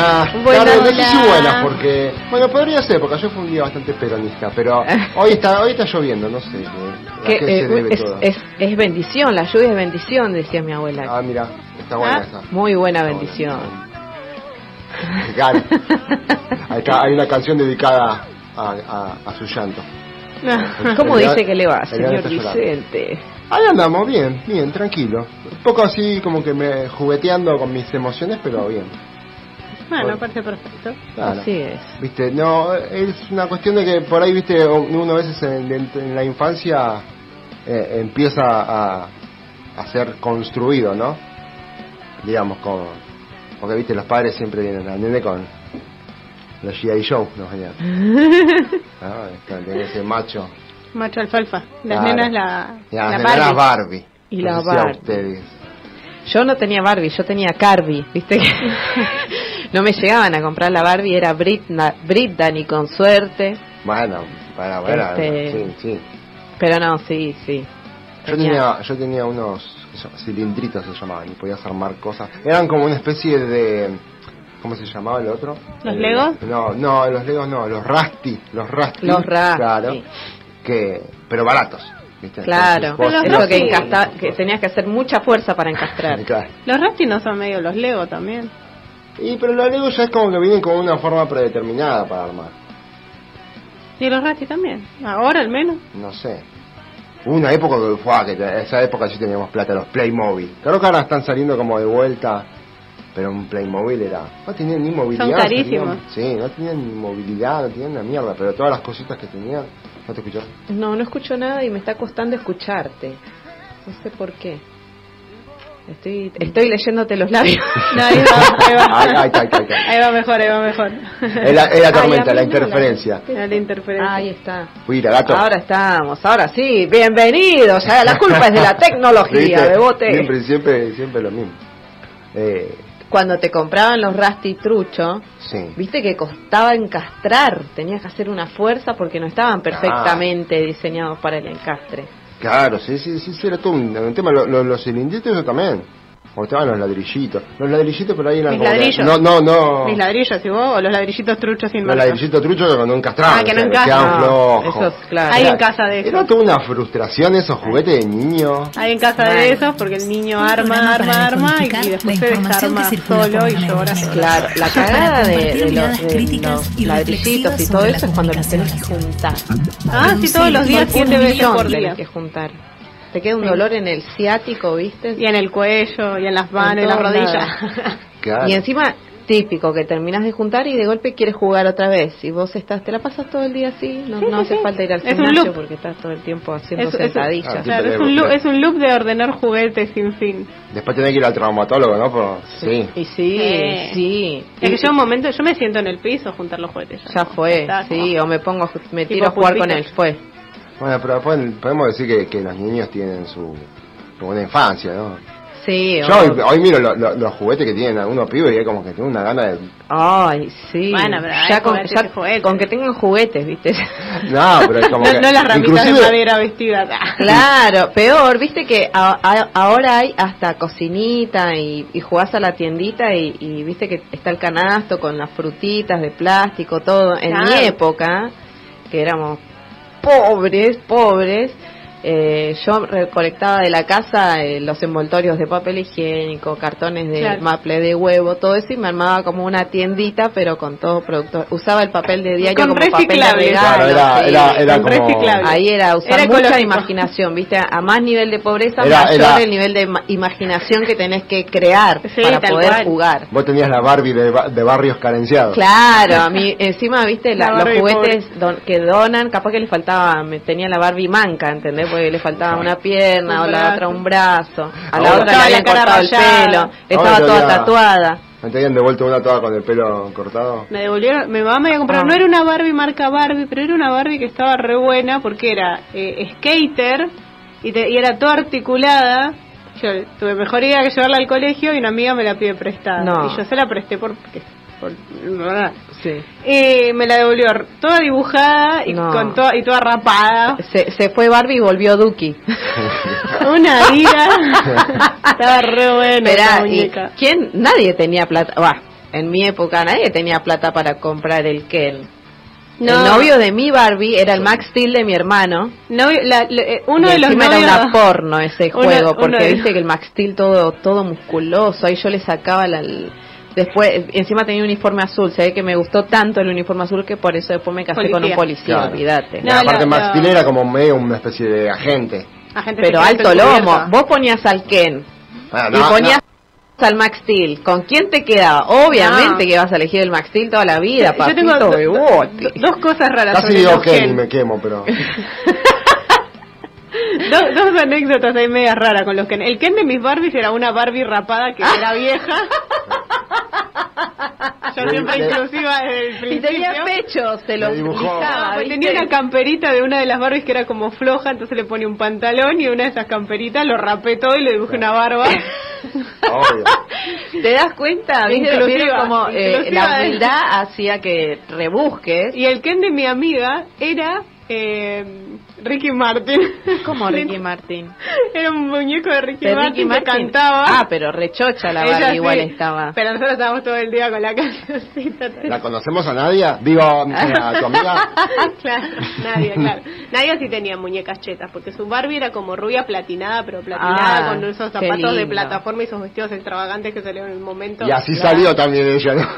Buenas Buenas, tardes, no sé si buenas porque, bueno, podría ser porque ayer fue un día bastante peronista, pero hoy está hoy está lloviendo, no sé Que, qué eh, se debe es, todo. es, es bendición, la lluvia es bendición, decía mi abuela. Ah, mira, está buena Ah, esa. Muy buena bendición. Claro. Hay una canción dedicada a, a, a su llanto. ¿Cómo El- dice que le va, señor. Vicente? Ahí andamos, bien, bien, tranquilo. Un poco así como que me jugueteando con mis emociones, pero bien. Bueno, parece perfecto. Claro. Así es. Viste, no, es una cuestión de que por ahí, viste, uno a veces en, en- en la infancia eh, empieza a, a ser construido, ¿no? Digamos, con, porque, viste, los padres siempre vienen al nene con los G.I. Joe, ¿no? Venían. Ah, con ese macho. Macho alfalfa. Las Claro. nenas la, la las nenas Barbie. Barbie. Y No la Barbie. Yo no tenía Barbie, yo tenía Carby, ¿viste? no me llegaban a comprar la Barbie, era Britna, Britney con suerte. Bueno, bueno, bueno, Este- sí, sí. Pero no, sí, sí. Yo tenía, yo tenía unos cilindritos se llamaban y podías armar cosas. Eran como una especie de ¿cómo se llamaba el otro? ¿Los El- Legos? No, no, los Legos no, los Rusty, los Rusty. Los Rusty. Claro. Que pero baratos, ¿viste? Claro, Entonces, Pero los que, encasta- que tenías que hacer mucha fuerza para encastrar. Claro. Los Rusty no son medio los Lego también. Y pero los Legos ya es como que vienen con una forma predeterminada para armar. Y los Rusty también. Ahora al menos. No sé. Hubo una época que fue, que te- esa época sí teníamos plata, los Playmobil. Creo que ahora están saliendo como de vuelta, pero un Playmobil era. No tenían ni movilidad. Son carísimos. tenían- sí, no tenían ni movilidad, no tenían una mierda, pero todas las cositas que tenían. ¿No te escuchó? No, no escucho nada y me está costando escucharte. No sé por qué. Estoy, estoy leyéndote los labios. No, ahí va, ahí va. Ahí va mejor, ahí va mejor. Es la, es la tormenta, la interferencia. Era la interferencia. Ahí está. Mira, gato. Ahora estamos, ahora sí, bienvenidos. a La culpa es de la tecnología, ¿Viste? Bebote. Siempre, siempre, siempre lo mismo. Eh, Cuando te compraban los Rusty Trucho, sí. viste que costaba encastrar, tenías que hacer una fuerza porque no estaban perfectamente diseñados para el encastre. Claro, sí, sí, sí, era todo un, tema. Lo- lo- los cilindritos eso también. O estaban los ladrillitos. Los ladrillitos por ahí eran Mis como ladrillos. No, no, no. Mis ladrillos, ¿y vos? ¿O los ladrillitos truchos sin Los ladrillitos truchos que cuando encastraban. Ah, que no o sea, encajan. quedaban flojos. Eso es claro. Hay Era- en casa de Era esos. toda una frustración esos juguetes de niño. Hay en casa Bueno. de esos porque el niño arma, arma, arma y, después se desarma solo y llora. Claro, la cagada de, de los, de los ladrillitos y todo eso es cuando los tenés que juntar. Ah, sí, todos los días, siete veces por tenés día. que juntar. Te queda un Sí. dolor en el ciático, ¿viste? Y en el cuello, y en las manos, y En las rodillas. Claro. Y encima, típico, que terminas de juntar y de golpe quieres jugar otra vez. Y vos estás, te la pasas todo el día así, no, Sí, no sí, hace sí. falta ir al Es gimnasio porque estás todo el tiempo haciendo Es- es- sentadillas. Ah, Claro, Sí, es pero- un, loop, es un loop de ordenar juguetes sin fin. Después tenés que ir al traumatólogo, ¿no? Por- sí. Y sí, Sí. sí. Es que yo un momento, yo me siento en el piso a juntar los juguetes. Ya fue, Está sí, o me pongo, me tiro a jugar con él, fue. Bueno, pero podemos decir que, que los niños tienen su, su buena infancia, ¿no? Sí, Yo hoy, hoy miro lo- lo- los juguetes que tienen algunos pibes y es como que tengo una gana de... Ay, sí. Bueno, pero ya con, ya con que tengan juguetes, ¿viste? No, pero es como No, que... no las ramitas de madera vestidas. Claro, peor, viste que a- a- ahora hay hasta cocinita y, y jugás a la tiendita y, y viste que está el canasto con las frutitas de plástico, todo. En Claro. mi época, que éramos pobres, pobres, eh, yo recolectaba de la casa eh, los envoltorios de papel higiénico, cartones de Claro. maple de huevo, todo eso y me armaba como una tiendita, pero con todo producto. Usaba el papel de diario Con como papel de reciclables. regalo. Claro, era, sí. era, era Con como... reciclable. Ahí era usar Era mucha ecológico. imaginación, ¿viste? A más nivel de pobreza, Era- mayor era- el nivel de ma- imaginación que tenés que crear Sí, para poder cual. jugar. Vos tenías la Barbie de, ba- de barrios carenciados. Claro, a mí encima, ¿viste? La- La los juguetes don- que donan, capaz que les faltaba, me tenía la Barbie manca, ¿entendés? Porque le faltaba una pierna, Un o la otra un brazo, a la Ahora- otra le habían Estaba la cara cortado el rayada. pelo, estaba Ahora toda tatuada. ¿No te habían devuelto una toda con el pelo cortado? Me devolvieron, mi mamá me había comprado, Ah. no era una Barbie marca Barbie, pero era una Barbie que estaba re buena porque era eh, skater y, te- y era toda articulada. Yo tuve mejor idea que llevarla al colegio y una amiga me la pide prestada. No. Y yo se la presté por... porque- por- ¿verdad? Sí. Y me la devolvió toda dibujada y, No. con toda, y toda rapada. Se, se fue Barbie y volvió Duki. Una ira. Estaba re buena Esperá, y. ¿quién? Nadie tenía plata, bah, en mi época nadie tenía plata para comprar el Ken. No. El novio de mi Barbie era el Max Steel de mi hermano. Novio- la- la- eh, uno y de los novios... era una porno ese Uno- juego, uno porque de- viste que el Max Steel todo, todo musculoso, ahí yo le sacaba la... Después, encima tenía un uniforme azul, se ve que me gustó tanto el uniforme azul que por eso después me casé con un Policía. Claro. olvídate. Aparte la- Max era como medio una especie de agente. Agente Pero alto lomo, vos ponías al Ken Ah, y no, ponías al Max Steel, ¿con quién te quedaba? Obviamente No. que vas a elegir el Max Steel toda la vida, Yo tengo papito do- bebote. do- dos cosas no. raras Casi sobre digo los Ken y Ken. me quemo, pero... dos, dos anécdotas ahí medias raras con los Ken. El Ken de mis Barbies era una Barbie rapada que era vieja. Yo siempre inclusiva desde el Si principio. tenía pechos, te los Ah, ¿viste? tenía una camperita de una de las Barbies que era como floja, entonces le ponía un pantalón y una de esas camperitas lo rapé todo y le dibujé una barba. Obvio. ¿Te das cuenta? ¿Viste? Inclusiva, ¿Vieron cómo eh, la humildad hacía que rebusques? Y el Ken de mi amiga era eh, Ricky Martin. como Ricky Martin. Era un muñeco de Ricky Martin Ricky que Martin. cantaba. Ah, pero rechocha la Ella Barbie sí, igual estaba. Pero nosotros estábamos todo el día con la cancioncita. ¿La conocemos a Nadia? Digo, a tu amiga. claro, Nadia, claro. Nadia sí tenía muñecas chetas, porque su Barbie era como rubia platinada, pero platinada Ah, con esos zapatos de plataforma y esos vestidos extravagantes que salieron en el momento. Y así Claro. salió también ella, ¿no?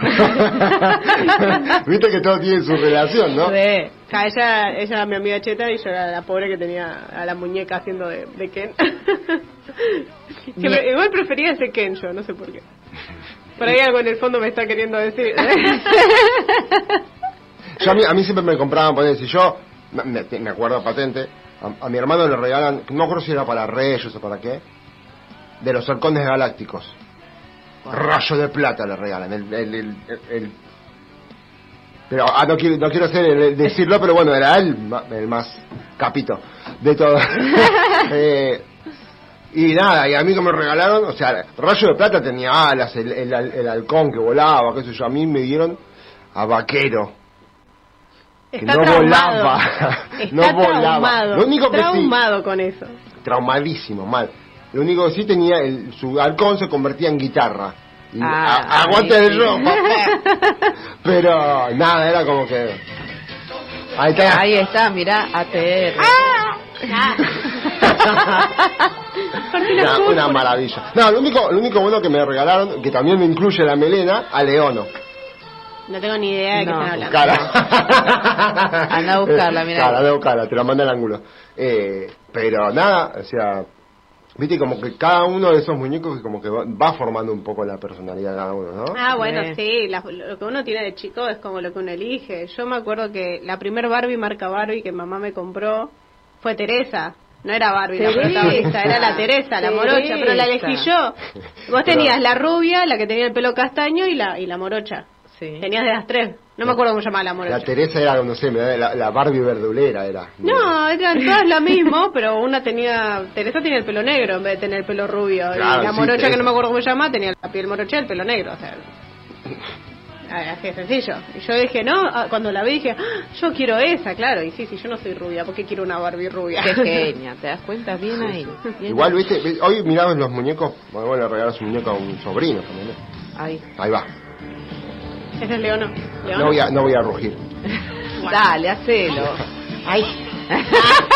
Viste que todo tiene su relación, ¿no? Sí. Ja, ella, ella era mi amiga cheta y yo era la pobre que tenía a la muñeca haciendo de, de Ken. Siempre- igual prefería ese Ken yo, no sé por qué. Por ahí algo en el fondo me está queriendo decir. Yo a mí, a mí siempre me compraban, poner, si yo, me, me acuerdo patente, a, a mi hermano le regalan, no creo si era para Reyes o para qué, de los halcones galácticos. Rayo de plata le regalan. El, el, el- el- pero ah, no quiero, no quiero hacer el- el decirlo, pero bueno, era él el más capito de todo. Eh, y nada, y a mí que me regalaron, o sea, Rayo de Plata tenía alas, el, el, el halcón que volaba, qué sé yo, a mí me dieron a vaquero. que no traumado. volaba, Está no volaba. traumado. Lo único que sí, traumado con eso. traumadísimo, mal. Lo único que sí tenía, el, su halcón se convertía en guitarra. Ah, a- aguante sí. papá. Pero nada, era como que. Ahí está. Ahí está, mirá, ATR. Una, una maravilla. No, lo único, lo único bueno que me regalaron, que también me incluye la melena, a Leono. No tengo ni idea de qué están hablando. Cara. Anda a buscarla, mirá. Cara, anda a buscarla, te la manda al ángulo. Eh, pero nada, o sea, viste como que cada uno de esos muñecos como que va, va formando un poco la personalidad de cada uno, ¿no? Ah, bueno, Sí. sí, la- lo que uno tiene de chico es como lo que uno elige. Yo me acuerdo que la primer Barbie marca Barbie que mamá me compró fue Teresa. No era Barbie la Teresa. protagonista, era la Teresa, la morocha, pero la elegí yo. Vos tenías la rubia, la que tenía el pelo castaño y la y la morocha. Sí. Tenías de las tres. No me acuerdo cómo se llamaba la morocha. La Teresa era, no sé, me da- la, la Barbie verdulera era. No, eran todas lo mismo, pero una tenía. Teresa tenía el pelo negro en vez de tener el pelo rubio. Claro, y la sí, morocha, que no me acuerdo cómo se llama, tenía la piel morocha y el pelo negro. O sea. Así de sencillo. Y yo dije, no, ah, cuando la vi dije, "Ah, yo quiero esa, claro. Y sí, sí, yo no soy rubia, ¿por qué quiero una Barbie rubia? Qué genia, ¿te das cuenta? Bien ahí. bien Igual, ahí. viste, vi- hoy miramos los muñecos, bueno, bueno, le regalas un muñeco a un sobrino también. ¿eh? Ahí. Ahí va. Leono. Leono. No voy a, no voy a rugir. Dale, hacelo. Ay.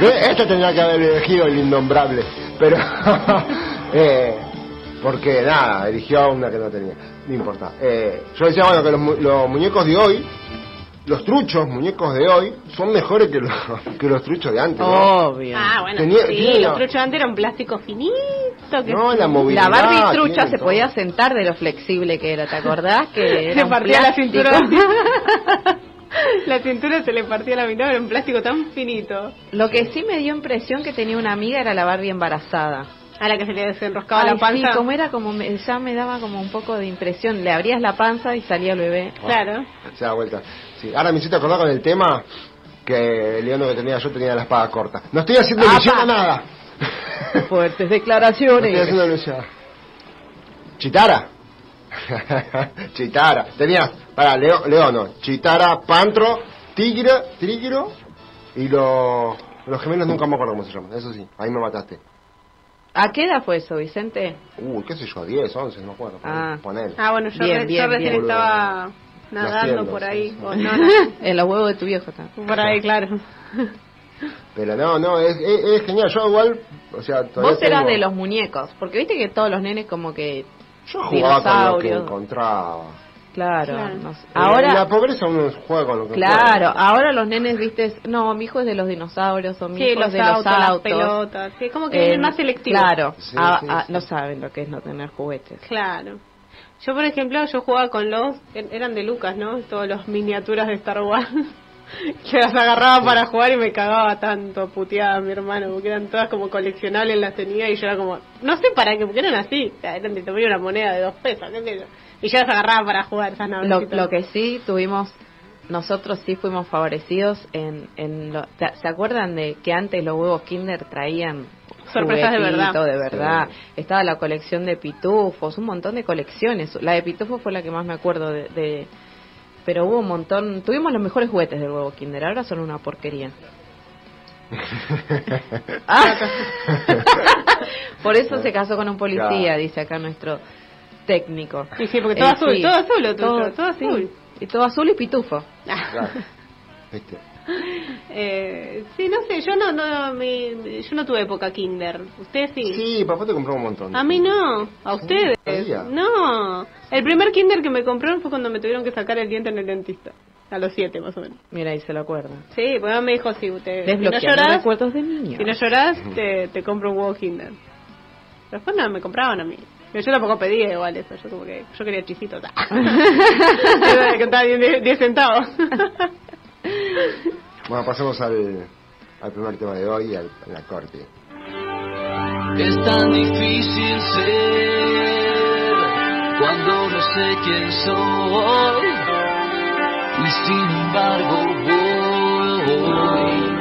Este tendría que haber elegido el innombrable, pero eh, porque nada, eligió una que no tenía, no importa. Eh, yo decía bueno que los, mu- los muñecos de hoy, los truchos muñecos de hoy, son mejores que los, que los truchos de antes. ¿no? Obvio. Ah, bueno, Tenía- sí, tiene los una- truchos antes eran plástico finito. Que No, sí. la movilidad. La Barbie trucha se todo. podía sentar de lo flexible que era, ¿te acordás? Que Se partía la cintura. La cintura se le partía a la mitad, era un plástico tan finito. Lo que sí me dio impresión que tenía una amiga era la Barbie embarazada. A la que se le desenroscaba Ay, la panza. Sí, como era como me- ya me daba como un poco de impresión. Le abrías la panza y salía el bebé. Claro. Se da vuelta. Sí. Ahora me hiciste acordar con el tema que el león que tenía yo tenía la espada corta. No estoy haciendo ¡Apa! ilusión a nada. Fuertes declaraciones. Chitara. Chitara. Tenías, para Leo, León, no. Chitara, Pantro, Tigre, Trígiro y los, los gemelos nunca me acuerdo cómo se llaman. Eso sí, ahí me mataste. ¿A qué edad fue eso, Vicente? Uy, qué sé yo, 10, 11, no me acuerdo. Ah. Ponele. Ah, bueno, yo, Bien, re- bien, yo recién bien. estaba nadando Naciendo, por ahí. sí. o no, no, En los huevos de tu viejo está. por ahí, claro. Pero no, no, es, es, es genial. Yo igual, o sea, todavía Vos eras tengo- de los muñecos, porque viste que todos los nenes como que... Yo jugaba con lo que encontraba. Claro. Claro. no sé. La Ahora, pobreza uno juega con lo que claro, puede. ahora los nenes, viste, no, mi hijo es de los dinosaurios o mi Sí, hijo los es de los autos, las autos. pelotas. Sí, es como que Eh, vienen más selectivos. Claro, Sí, ah, sí, ah, sí. no saben lo que es no tener juguetes. Claro. Yo, por ejemplo, yo jugaba con los... er- Eran de Lucas, ¿no? Todos los miniaturas de Star Wars. que las agarraba para jugar y me cagaba tanto puteada mi hermano, porque eran todas como coleccionables, las tenía y yo era como... No sé para qué, porque eran así. Eran de tamaño una moneda de dos pesos, qué sé yo. Y yo las agarraba para jugar esas Lo, lo que sí tuvimos, nosotros sí fuimos favorecidos en... en lo- ¿te- ¿Se acuerdan de que antes los huevos Kinder traían Sorpresas de verdad. juguetitos de verdad? Estaba la colección de pitufos, un montón de colecciones. La de pitufos fue la que más me acuerdo de... de- pero hubo un montón, tuvimos los mejores juguetes del huevo Kinder, ahora son una porquería. Ah. Por eso se casó con un policía, Claro. dice acá nuestro técnico. Y sí, porque todo Eh, azul, sí. todo azul lo tuyo, todo, sí. azul. Y todo azul y pitufo. Claro. ¿Viste? Eh, sí, no sé, yo no, no, mi- yo no tuve época kinder. ¿Ustedes sí? Sí, papá te compró un montón. A mí no, a ustedes. No. El primer kinder que me compraron fue cuando me tuvieron que sacar el diente en el dentista. A los siete, más o menos. Mira, ahí se lo acuerda. Sí, pues me dijo, sí, usted, si no llorás, recuerdos de niño. si no llorás, te, te compro un huevo kinder. Pero después no, me compraban a mí. Pero yo tampoco pedía igual eso, yo como que, yo quería chisitos. que estaba 10 10 centavos. Bueno, pasemos al, al primer tema de hoy, al, a la corte. Es tan difícil ser cuando no sé quién soy y sin embargo voy.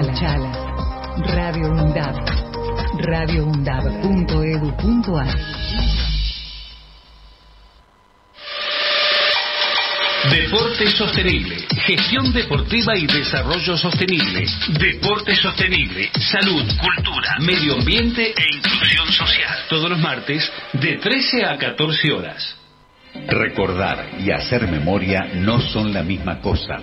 Escuchala. Radio UNDAB. radioundab.edu.ar Deporte sostenible, gestión deportiva y desarrollo sostenible, deporte sostenible, salud, cultura, medio ambiente e inclusión social. Todos los martes de 13 a 14 horas. Recordar y hacer memoria no son la misma cosa,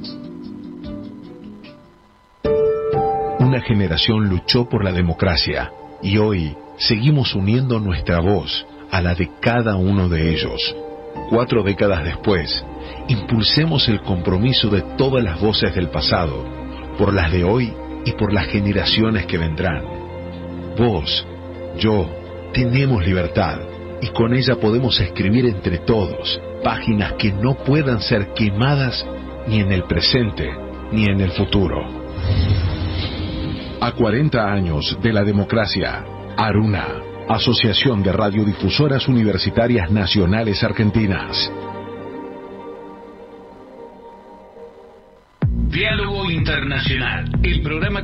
Una generación luchó por la democracia y hoy seguimos uniendo nuestra voz a la de cada uno de ellos. Cuatro décadas después, impulsemos el compromiso de todas las voces del pasado, por las de hoy y por las generaciones que vendrán. Vos, yo, tenemos libertad y con ella podemos escribir entre todos páginas que no puedan ser quemadas ni en el presente ni en el futuro. A 40 años de la democracia, Aruna, Asociación de Radiodifusoras Universitarias Nacionales Argentinas. Diálogo Internacional, el programa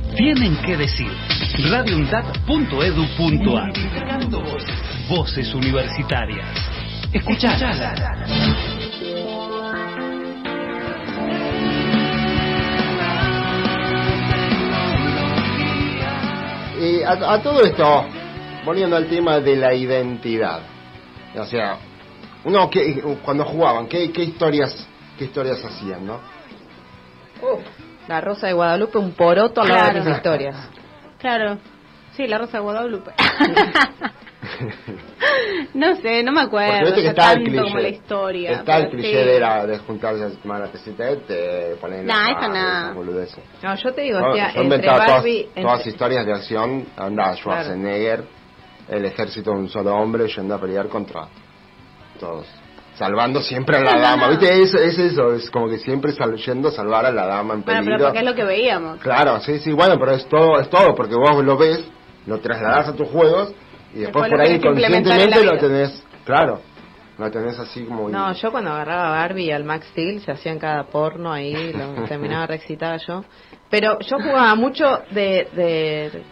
tienen que decir. radioundad.edu.ar voces. Voces universitarias. Escuchalas. Y a, a todo esto, volviendo al tema de la identidad. O sea, uno que cuando jugaban, ¿qué, qué historias qué historias hacían, no? La Rosa de Guadalupe, un poroto a la Claro. de mis historias. Claro. Sí, la Rosa de Guadalupe. no sé, no me acuerdo. Que está el tanto cliché. como la historia. Está el cliché sí. de, la, de juntarse a tomar la tecita de té, poner en la Nah, eso radio, nada. No, yo te digo, Yo- o sea, yo entre inventaba todas, Barbie... todas entre- historias de acción, anda Schwarzenegger, el ejército de un solo hombre yendo a pelear contra todos. Salvando siempre a la dama, ¿viste? Es, es eso, es como que siempre sal- yendo a salvar a la dama en Bueno, peligro. pero porque es lo que veíamos. Claro, sí, sí, bueno, pero es todo, es todo, porque vos lo ves, lo trasladás a tus juegos y después, por ahí que conscientemente lo tenés, claro, lo tenés así como... No, yo cuando agarraba a Barbie y al Max Steel se hacían cada porno ahí, lo terminaba reexcitada yo. Pero yo jugaba mucho de, de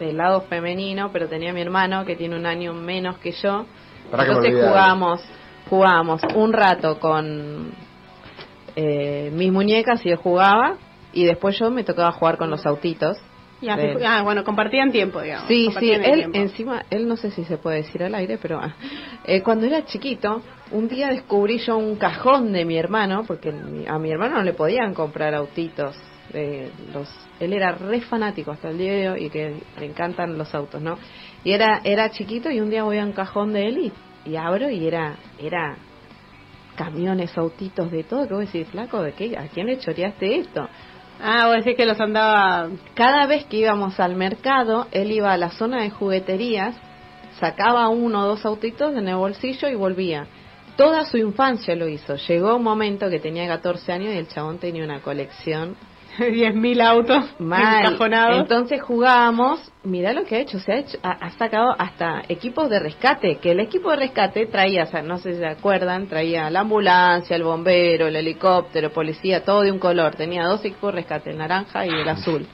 del lado femenino, pero tenía mi hermano que tiene un año menos que yo. Que me Entonces olvidé. jugábamos, jugábamos un rato con eh, mis muñecas y él jugaba y después yo me tocaba jugar con los autitos. Y así de- ah, bueno, compartían tiempo, digamos. Sí, sí, él tiempo. encima, él no sé si se puede decir al aire, pero ah, eh, cuando era chiquito, un día descubrí yo un cajón de mi hermano, porque a mi hermano no le podían comprar autitos. eh, los, él era re fanático hasta el día de hoy y que le encantan los autos, ¿no? Y era, era chiquito y un día voy a un cajón de él y, y abro y era, era camiones, autitos, de todo, que vos decís, flaco, ¿de qué? ¿A quién le choreaste esto? Ah, vos decís que los andaba... Cada vez que íbamos al mercado, él iba a la zona de jugueterías, sacaba uno o dos autitos en el bolsillo y volvía. Toda su infancia lo hizo. Llegó un momento que tenía 14 años y el chabón tenía una colección 10.000 autos mal. encajonados. Entonces jugábamos, mirá lo que ha hecho, se ha, hecho, ha, ha sacado hasta equipos de rescate, que el equipo de rescate traía, o sea, no sé si se acuerdan, traía la ambulancia, el bombero, el helicóptero, policía, todo de un color. Tenía dos equipos de rescate, el naranja y el azul.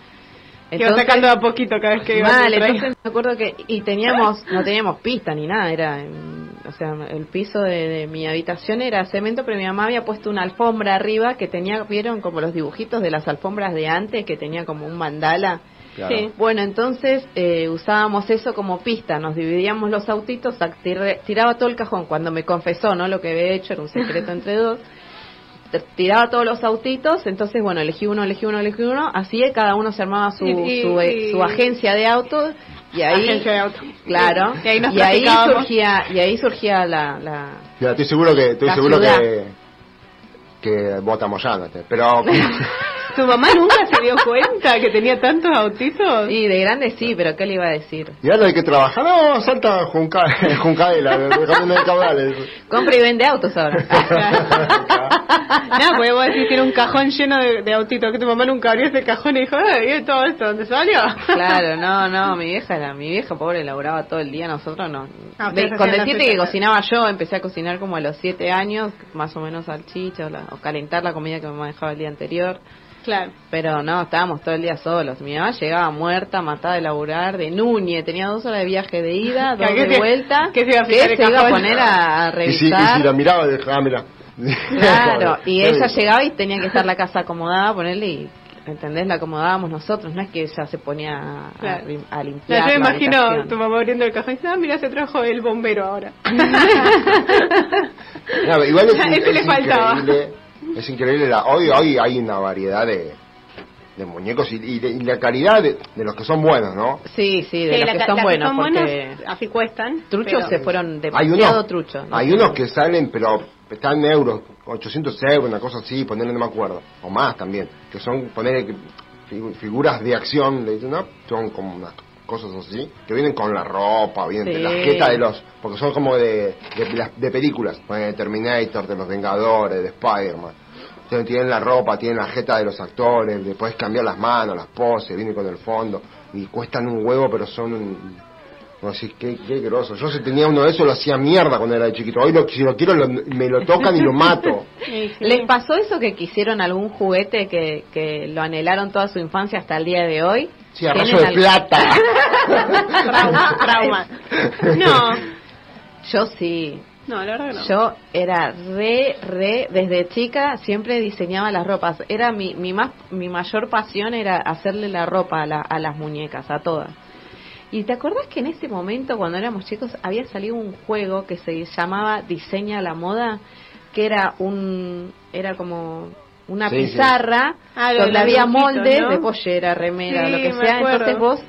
Que iba sacando de a poquito cada vez que iba Mal, a entonces me acuerdo que y teníamos no teníamos pista ni nada, era en- o sea, el piso de, de mi habitación era cemento, pero mi mamá había puesto una alfombra arriba que tenía, vieron como los dibujitos de las alfombras de antes, que tenía como un mandala. Claro. Sí. Bueno, entonces eh, usábamos eso como pista, nos dividíamos los autitos, tiraba todo el cajón. Cuando me confesó, ¿no? Lo que había hecho era un secreto entre dos. Tiraba todos los autitos, entonces, bueno, elegí uno, elegí uno, elegí uno. Así cada uno se armaba su, Y- y- su, eh, y- su agencia de autos. Y ahí, Agencia de auto. claro, Y ahí nos y ahí practicábamos. surgía, y ahí surgía la, la, Ya, estoy seguro que estoy seguro ciudad. que que vota Moyano, pero ¿Tu mamá nunca se dio cuenta que tenía tantos autitos? Y de grande sí, pero ¿qué le iba a decir? y ahora hay que trabajar, no, salta Junca, Juncadela, de caudales. Compra y vende autos ahora. No, porque vos decís que era un cajón lleno de, de autitos, que tu mamá nunca abrió ese cajón y dijo, "Eh, ¿y todo esto dónde salió? Claro, no, no, mi vieja era, mi vieja pobre laburaba todo el día, nosotros no. Ah, De- con decirte que cocinaba yo, empecé a cocinar como a los siete años, más o menos salchicha o, la- o calentar la comida que me manejaba el día anterior. Claro. Pero no, estábamos todo el día solos. Mi mamá llegaba muerta, matada de laburar, de Núñez, tenía dos horas de viaje de ida, dos ¿Qué- de vuelta. qué se iba a el se iba a poner a, a Y si, y revisar? si la miraba, y dije, ah, mira. Claro, y ella llegaba y tenía que estar la casa acomodada, ponerle y, ¿entendés? La acomodábamos nosotros, no es que ella se ponía a, Claro. a No, limpiar. yo me imagino habitación. tu mamá abriendo el cajón y dice, ah, mira, se trajo el bombero ahora. No, igual es, Eso le es faltaba. increíble, es increíble la, hoy hoy hay una variedad de, de muñecos y, y de- y la calidad de, de los que son buenos, ¿no? Sí, sí, de Sí, los la que son buenos, son porque así cuestan. truchos pero- se fueron Hay demasiado unos, truchos. ¿no? hay unos que salen, pero están en euros, 800 euros, una cosa así, ponerle no me acuerdo, o más también, que son poner figuras de acción, le dicen, ¿no? Son como unas cosas así, que vienen con la ropa, vienen de la Sí. jeta de los, porque son como de, de, las- de películas, de Terminator, de los Vengadores, de Spider-Man. Entonces tienen la ropa, tienen la jeta de los actores, le puedes cambiar las manos, las poses, vienen con el fondo, y cuestan un huevo, pero son un, no sé, qué, qué groso. Yo si tenía uno de esos lo hacía mierda cuando era de chiquito. Hoy lo, si lo quiero lo- me lo tocan y lo mato. Sí, sí. ¿Les pasó eso que quisieron algún juguete que, que lo anhelaron toda su infancia hasta el día de hoy? Sí, a ¿Tienen rayo de plata. Trauma, trauma. No, Yo sí. no, la verdad que no. Yo era re, re, desde chica siempre diseñaba las ropas. Era mi, mi más, mi mayor pasión era hacerle la ropa a, la- a las muñecas, a todas. Y te acordás que en ese momento, cuando éramos chicos, había salido un juego que se llamaba Diseña la moda, que era un, era como una Sí, sí. pizarra Ah, donde había moldes ¿no? de pollera, remera, Sí, lo que sea. Entonces vos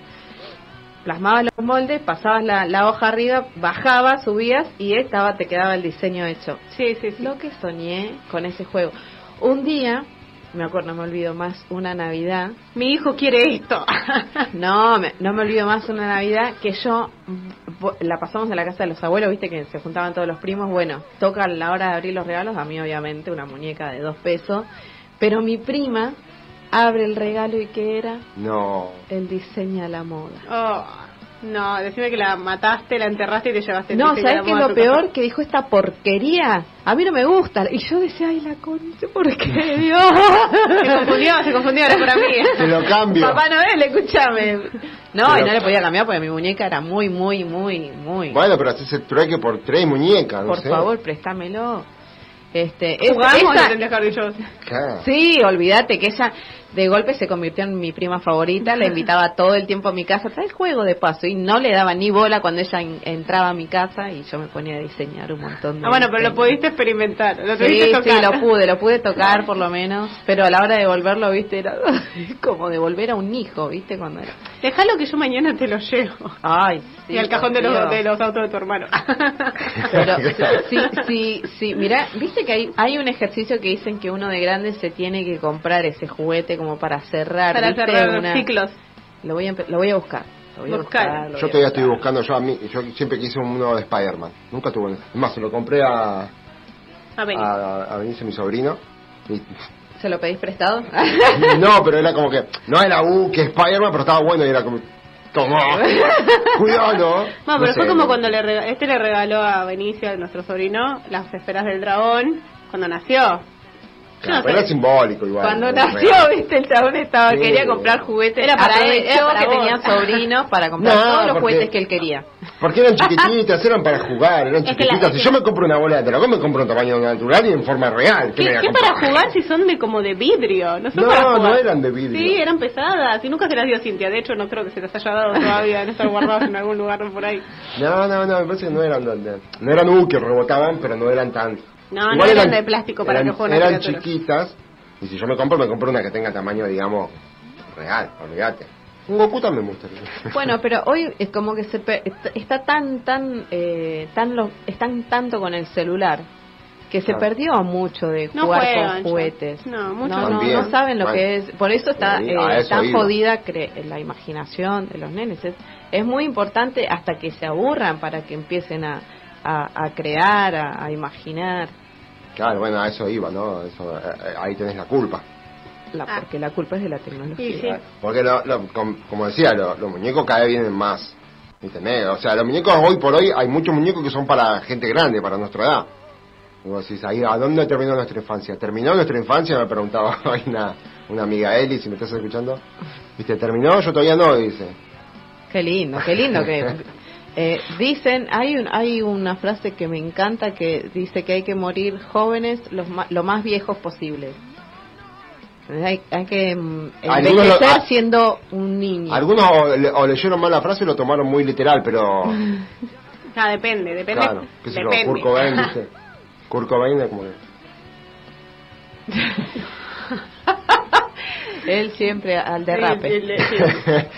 plasmabas los moldes, pasabas la, la hoja arriba, bajabas, subías y estaba te quedaba el diseño hecho. Sí, sí, sí. Lo que soñé con ese juego. Un día, me acuerdo, no me olvido más, una Navidad. Mi hijo quiere esto. No, me- no me olvido más una Navidad que yo la pasamos en la casa de los abuelos, viste que se juntaban todos los primos. Bueno, toca la hora de abrir los regalos, a mí obviamente una muñeca de dos pesos. Pero mi prima abre el regalo y ¿qué era? No. El diseña la moda. Oh, no, decime que la mataste, la enterraste y te llevaste No, ¿sabes qué es lo casa. peor? Que dijo esta porquería. A mí no me gusta. Y yo decía, ay, la concha, ¿por qué, Dios? Se confundió, se confundió, era para mí. Te lo cambio. Papá Noel, escúchame. No, Pero- y no le podía cambiar porque mi muñeca era muy, muy, muy, muy. Bueno, pero haces el trueque por tres muñecas, no Por sé. favor, préstamelo. Este, es- Jugamos, esa-. Sí, olvídate que ella de golpe se convirtió en mi prima favorita, la invitaba todo el tiempo a mi casa, trae el juego de paso y no le daba ni bola cuando ella en- entraba a mi casa y yo me ponía a diseñar un montón de Ah, bueno, pero lo pudiste experimentar, lo Sí, tuviste sí, tocar. lo pude, lo pude tocar por lo menos, pero a la hora de devolverlo, viste, era como devolver a un hijo, viste, cuando era... Déjalo que yo mañana te lo llevo. Ay, sí, y al cajón de los, de los autos de tu hermano. Pero sí, sí, sí, mira, viste que hay, hay un ejercicio que dicen que uno de grande se tiene que comprar ese juguete como para cerrar, Para ¿viste? cerrar los Una- ciclos. Lo voy a, lo voy a buscar. Lo voy a Buscar. buscar, lo voy Yo a todavía estoy buscando, yo a mí, yo siempre quise uno de Spider-Man. Nunca tuve uno. Es más, se lo compré a, A a, a Benicio, mi sobrino. Y- ¿Se lo pedís prestado? no, pero era como que, no era uh, que Spider-Man, pero estaba bueno y era como, toma, cuidado, ¿no? No, pero No fue sé, como no. cuando le rega- este le regaló a Benicio, nuestro sobrino, las esferas del dragón cuando nació. Claro, no pero sé. era simbólico igual. Cuando nació, real. viste, el chabón estaba, Sí. quería comprar juguetes. Era para él, era para que vos. tenía sobrinos para comprar No, todos los porque- juguetes que él quería. Porque eran chiquititas, eran para jugar, eran Es chiquititas. si que- yo me compro una bola de dragón, me compro un tamaño natural y en forma real. ¿Qué, qué comprar? para jugar si son de como de vidrio? No son No, para no eran de vidrio. Sí, eran pesadas y nunca se las dio Cintia. De hecho, no creo que se las haya dado todavía. No estar guardados en algún lugar por ahí. No, no, no, me parece que no eran de- no eran U que rebotaban, pero no eran tan. No, no eran de plástico para eran, que jueguen Eran chiquitas, y si yo me compro, me compro una que tenga tamaño, digamos, real, olvídate. Un Goku también me gustaría. Bueno, pero hoy es como que se pe- está- tan, tan, eh, tan lo, están tanto con el celular que se perdió mucho de No jugar juegan con juguetes. No, mucho no, no. no, saben lo Bueno. que es. Por eso está eh, eso tan iba. jodida cre- la imaginación de los nenes. Es, es muy importante hasta que se aburran para que empiecen a, a, a crear, a, a imaginar. Claro, bueno, a eso iba, ¿no? Eso, eh, eh, ahí tenés la culpa. La, Ah. Porque la culpa es de la tecnología. Sí, sí. Porque, lo- lo- com- como decía, lo- los muñecos cada vez vienen más. ¿Entendés? O sea, los muñecos hoy por hoy, hay muchos muñecos que son para gente grande, para nuestra edad. Y vos decís, ahí, ¿a dónde terminó nuestra infancia? ¿Terminó nuestra infancia? Me preguntaba hoy una, una amiga Eli, si me estás escuchando. ¿Viste? ¿Terminó? Yo todavía no, dice. Qué lindo, qué lindo que eh, dicen, hay un, hay una frase que me encanta que dice que hay que morir jóvenes los ma- lo más viejos posible. Hay, hay que mm, lo- envejecer siendo un niño. Algunos o, le- o leyeron mal la frase y lo tomaron muy literal, pero... Ah, depende, depende. Claro, qué sé yo, depende. Kurt Cobain, ¿viste? Kurt Cobain es como. Él siempre al Sí, derrape. sí, le- sí.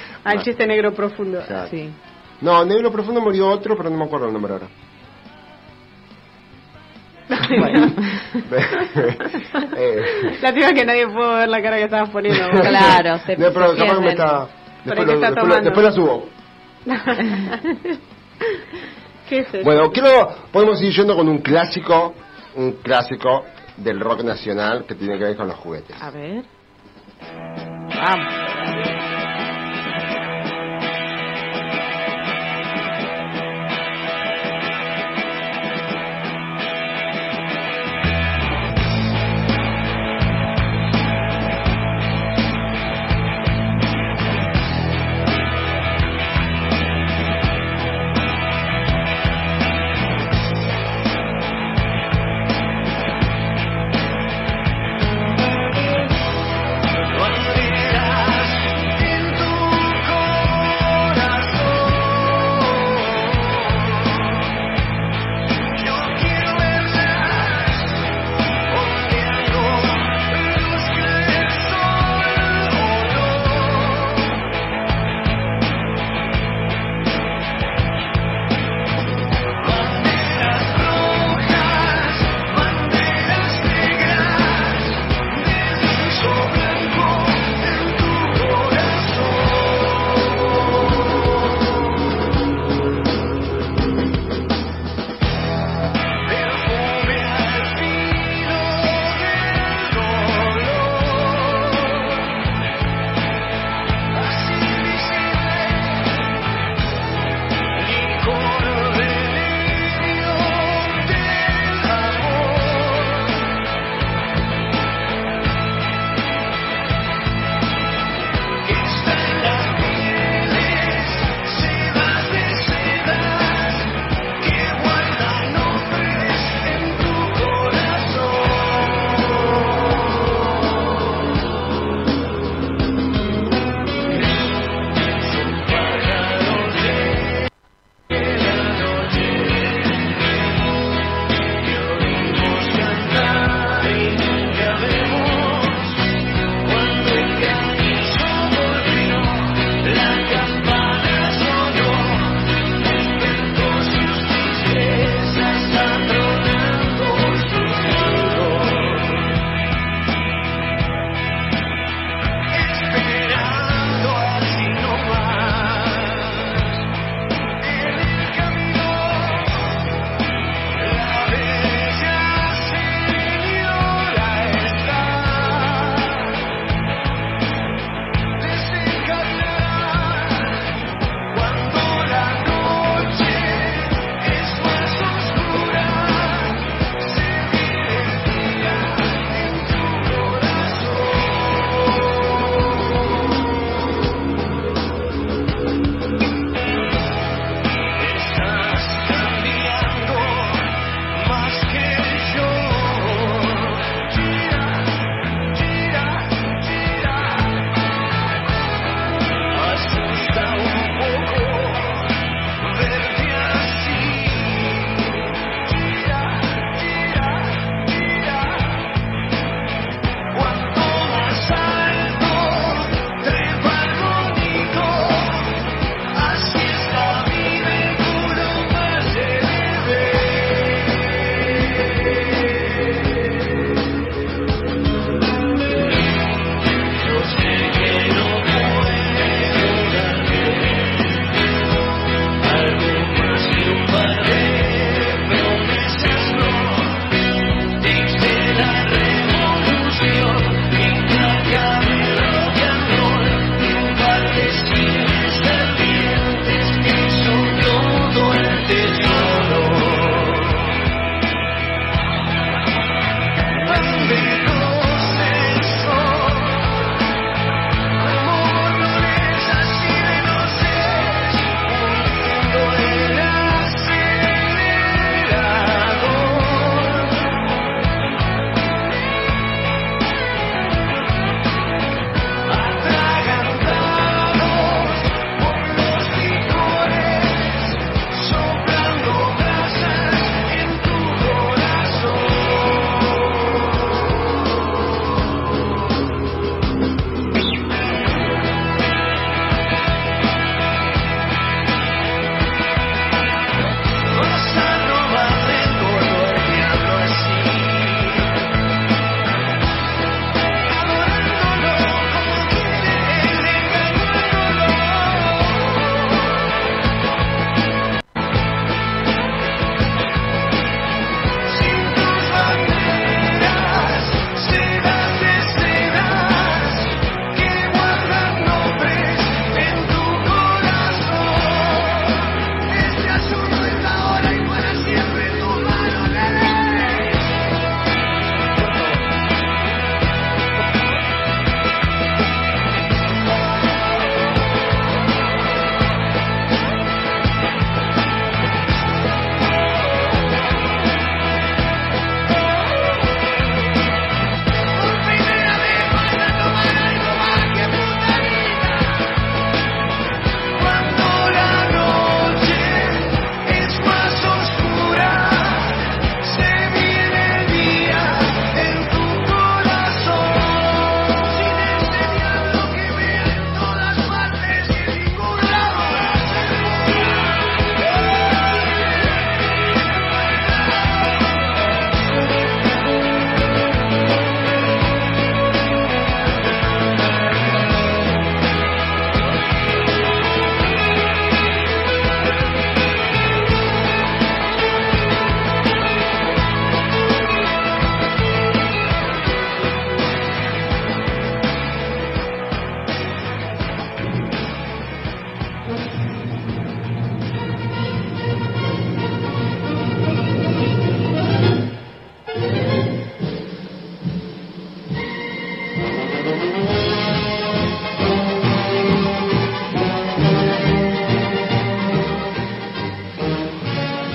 Al chiste negro profundo. Claro. Sí. No, Negro Profundo murió otro, pero no me acuerdo el nombre ahora. Bueno. Eh, La tía que nadie pudo ver la cara que estabas poniendo. vos. Claro, se, no, pero se capaz que me está... ¿Pero Después, lo- está después, después la subo. ¿Qué es eso? Bueno, quiero, podemos ir yendo con un clásico, un clásico del rock nacional que tiene que ver con los juguetes. A ver. Vamos.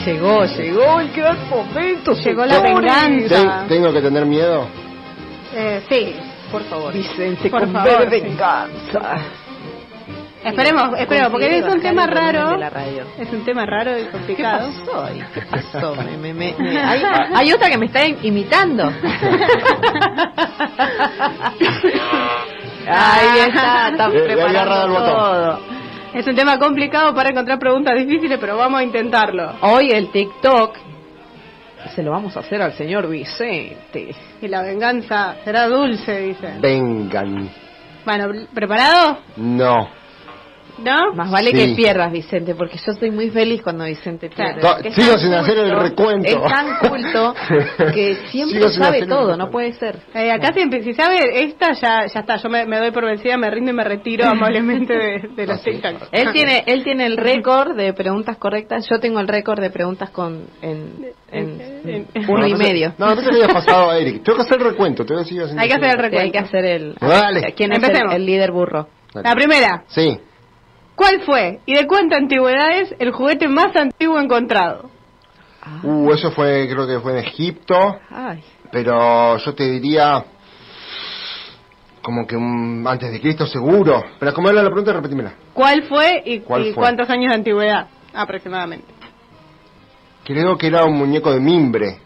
Llegó, llegó el gran momento. Llegó la señores. venganza. Ten- ¿Tengo que tener miedo? Eh, sí. Por favor. Vicente, Por con favor, sí. venganza. Esperemos, esperemos, porque es un tema raro. Es un tema raro y ¿Qué complicado. pasó? ¿Qué pasó? Me- me- me- me- Hay, hay otra que me está imitando. Ahí está, está botón. todo. Es un tema complicado para encontrar preguntas difíciles, pero vamos a intentarlo. Hoy el TikTok se lo vamos a hacer al señor Vicente. Y la venganza será dulce, dicen. Vengan. Bueno, ¿preparado? No. ¿No? Más vale Sí. que pierdas, Vicente, porque yo estoy muy feliz cuando Vicente pierde. Sigo tan sin hacer el recuento. Es tan culto que siempre Sigo sabe todo, no puede ser. Eh, acá siempre, si sabe esta, ya, ya está. Yo me, me doy por vencida, me rindo y me retiro amablemente de, de los. TikToks. Él tiene, él tiene el récord de preguntas correctas, yo tengo el récord de preguntas con en, en En- uno y No, medio. No, pensé que había pasado a Eric. Tengo que hacer el recuento. Tengo que seguir haciendo Hay que hacer el recuento. hay que hacer el. Dale. ¿Quién es el, Empecemos. el líder burro? La primera. Sí. ¿Cuál fue y de cuánta antigüedad es el juguete más antiguo encontrado? Uh, eso fue, creo que fue en Egipto. Ay, Pero yo te diría. Como que un, antes de Cristo seguro. Pero como era la pregunta, repetímela. ¿Cuál fue y, ¿Cuál y fue? cuántos años de antigüedad aproximadamente? Creo que era un muñeco de mimbre.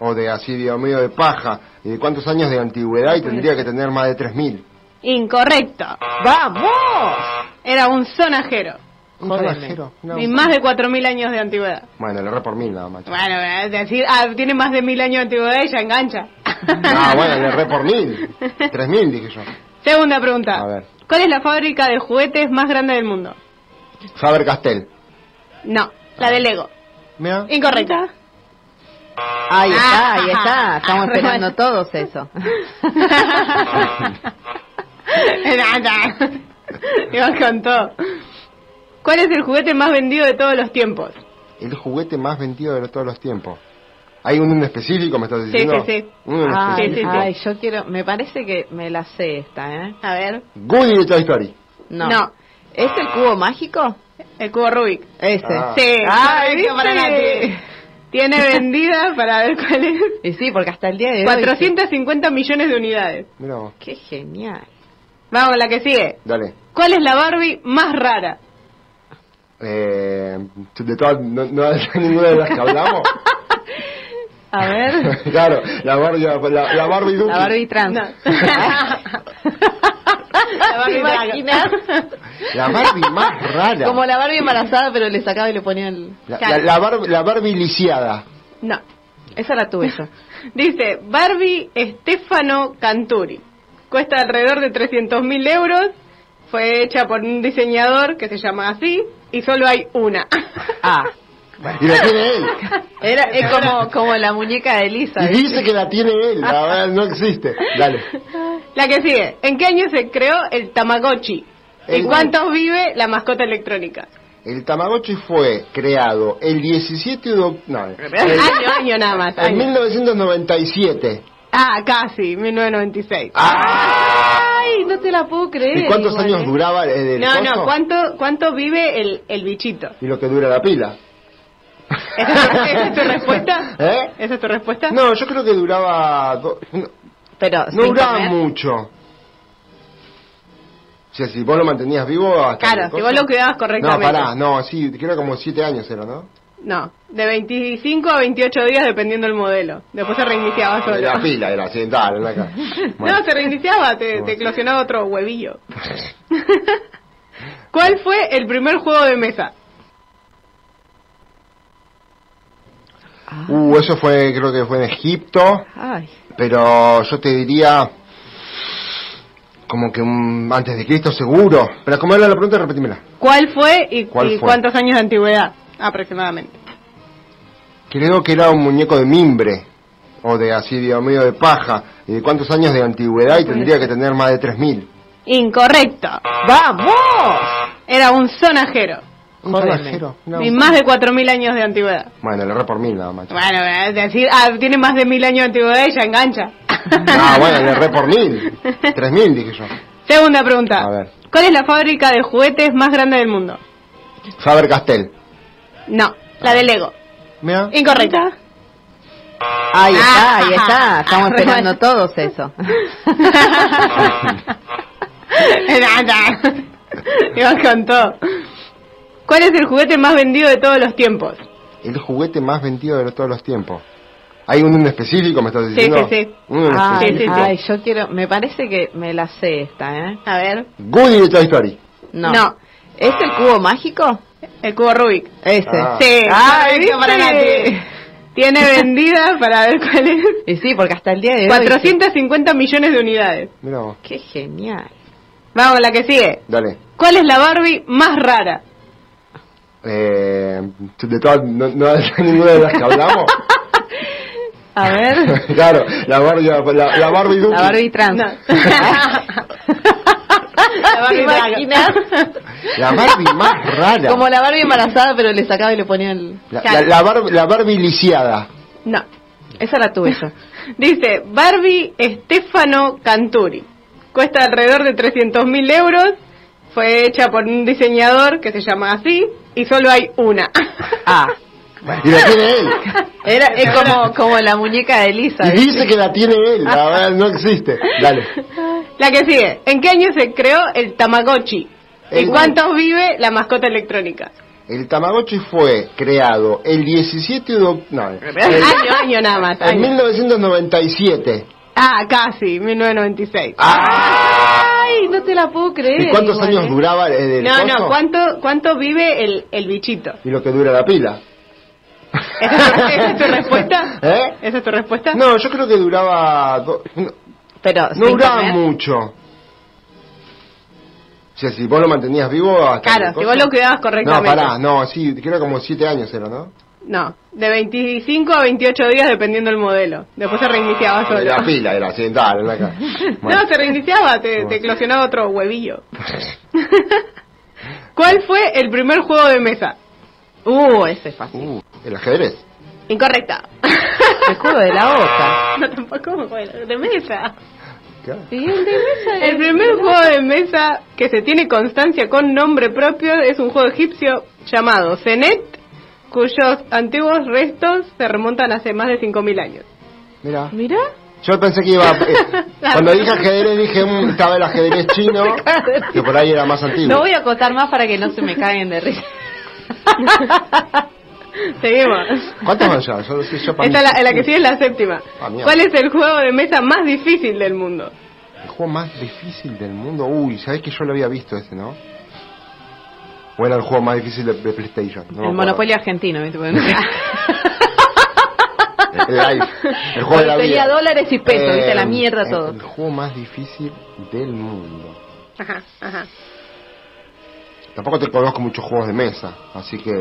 O de así, digo, medio de paja. ¿Y de cuántos años de antigüedad? Y tendría que tener más de 3000. Incorrecto. ¡Vamos! Era un sonajero. Un Jódeme. sonajero. No. Y más de 4.000 años de antigüedad. Bueno, le erré por mil nada más. Bueno, es decir, ah, tiene más de mil años de antigüedad y ya engancha. Ah, bueno, le erré por mil. 3000 dije yo. Segunda pregunta. A ver. ¿Cuál es la fábrica de juguetes más grande del mundo? Faber Castell. No, la de Lego. Mira. Incorrecta. Ahí está, Ah. ahí está. Estamos esperando todos eso. Nada. Ibas con todo. ¿Cuál es el juguete más vendido de todos los tiempos? El juguete más vendido de todos los tiempos. ¿Hay un en específico, me estás diciendo? sí, sí. Ay, específico. sí, ay, yo quiero, me parece que me la sé esta, ¿eh? A ver. Goody de Toy Story. No. No. ¿Es el cubo mágico? El cubo Rubik. Ese. Ah. Sí. Ay, correcto para ¿viste? Nati. Tiene vendida, para ver cuál es, Y sí, porque hasta el día de hoy... 450 millones de unidades. Mira vos. Qué genial. Vamos, la que sigue. Dale. ¿Cuál es la Barbie más rara? Eh, de todas, no, no hay ninguna de las que hablamos. A ver. claro, la Barbie, la, la Barbie Duki. La Barbie trans. No. La Barbie ¿Te imaginas? La Barbie más rara. Como la Barbie embarazada, pero le sacaba y le ponía el... La, la, la Barbie, la Barbie lisiada. No. Esa la tuve yo. Dice Barbie Stefano Canturi. Cuesta alrededor de 300 mil euros. Fue hecha por un diseñador que se llama así. Y solo hay una. Ah. Y la tiene él. Era, es como, como la muñeca de Elisa. Y dice que la tiene él. La verdad no existe. Dale. La que sigue. ¿En qué año se creó el Tamagotchi? ¿Y cuántos vive la mascota electrónica? El Tamagotchi fue creado el 17 de oc- no, el- Año, año nada más. en año. 1997. Ah, casi, 1996. Ay, no te la puedo creer. ¿Y cuántos igual, años ¿eh? duraba el, el No, coso? no, ¿cuánto, cuánto vive el, el bichito? Y lo que dura la pila. ¿Esa es, tu, esa es tu respuesta? ¿Eh? ¿Esa es tu respuesta? No, yo creo que duraba... do- no, Pero no duraba comer. mucho. O sea, si vos lo mantenías vivo hasta Claro, si vos lo cuidabas No, correctamente. pará, no, sí, creo como 7 años era, ¿no? No, de 25 a 28 días dependiendo del modelo. Después se reiniciaba solo. La pila era ven acá. Bueno. No, se reiniciaba, te, te eclosionaba otro huevillo. ¿Cuál fue el primer juego de mesa? Uh, eso fue, creo que fue en Egipto. Ay. Pero yo te diría como que un antes de Cristo seguro. Pero como era la pregunta, repetímela. ¿Cuál fue y, ¿Cuál y fue? cuántos años de antigüedad aproximadamente? Creo que era un muñeco de mimbre o de así, digo, medio de paja. ¿Y de cuántos años de antigüedad? Y tendría que tener más de 3000. Incorrecto. ¡Vamos! Era un sonajero. Un sonajero. No. Y más de 4.000 años de antigüedad. Bueno, le erré por mil nada más. Bueno, es decir, ah, tiene más de mil años de antigüedad y ya engancha. Ah, bueno, le erré por mil. 3000 dije yo. Segunda pregunta. A ver. ¿Cuál es la fábrica de juguetes más grande del mundo? Faber Castell. No, la de Lego. Mira. Incorrecta. Ahí está, ahí Ah, está. Estamos esperando todos eso. Nada. Ibas con todo. ¿Cuál es el juguete más vendido de todos los tiempos? El juguete más vendido de todos los tiempos. ¿Hay uno en específico, me estás diciendo? sí, sí. Sí, sí, ay, yo quiero, me parece que me la sé esta, ¿eh? A ver. Goody de Toy Story. No. No. ¿Es el cubo mágico? El cubo Rubik. Ese. Ah. Sí. Qué para Nati. Tiene vendida, para ver cuál es, Y sí, porque hasta el día de hoy... 450 millones de unidades. Mira vos. Qué genial. Vamos la que sigue. Dale. ¿Cuál es la Barbie más rara? Eh, de todas, no, no ninguna de las que hablamos. A ver. claro, la Barbie, la, la Barbie Duki. La Barbie trans. No. la Barbie ¿Te imaginas? La Barbie más rara. Como la Barbie embarazada, pero le sacaba y le ponía el... La, la, la Barbie, la Barbie lisiada. No. Esa la tuve yo. Dice Barbie Stefano Canturi. Cuesta alrededor de 300 mil euros. Fue hecha por un diseñador que se llama así. Y solo hay una. Ah. Y la tiene él. Era, es como, como la muñeca de Elisa. Y dice que la tiene él. La verdad no existe. Dale. La que sigue. ¿En qué año se creó el Tamagotchi? ¿En El- cuántos vive la mascota electrónica? El Tamagotchi fue creado el 17 de oc- no, el- año, año nada más. en año. 1997. Ah, casi, 1996. Ay, no te la puedo creer. ¿Y cuántos igual, años ¿eh? duraba el, el No, coso? no, ¿cuánto, ¿cuánto vive el, el bichito? Y lo que dura la pila. ¿Esa es tu, esa es tu respuesta? ¿Eh? ¿Esa es tu respuesta? No, yo creo que duraba... do- no, Pero, no duraba comer. mucho. O sea, si vos lo mantenías vivo hasta Claro, si vos lo cuidabas No, correctamente. pará, no, sí, creo como 7 años era, ¿no? No, de 25 a 28 días dependiendo del modelo. Después se reiniciaba De solo. la pila era así, dale, en la cara. Bueno. No, se reiniciaba, te, te eclosionaba otro huevillo. ¿Cuál fue el primer juego de mesa? Uh, ese es fácil. Uh, el ajedrez. Incorrecta. El juego de la oca. No, tampoco de mesa. Claro. ¿Y el de mesa? El primer juego de mesa que se tiene constancia con nombre propio es un juego egipcio llamado Zenet, cuyos antiguos restos se remontan hace más de 5.000 años. Mira. Mira. Yo pensé que iba. eh, cuando dije ajedrez, dije mm, estaba el ajedrez chino, que por ahí era más antiguo. No voy a acotar más para que no se me caguen de risa. Seguimos. ¿Cuántos van ya? Yo, yo, para Esta mí- es la, la que sigue es la séptima. Ah. ¿Cuál es el juego de mesa más difícil del mundo? El juego más difícil del mundo. Uy, ¿sabés que yo lo había visto ese, no? O era el juego más difícil de, de PlayStation. No el monopolio argentino, ¿viste? El live. El juego de la vida. dólares y pesos, ¿viste? La Eh, mierda el- todo. El juego más difícil del mundo. Ajá, ajá. Tampoco te conozco muchos juegos de mesa, así que.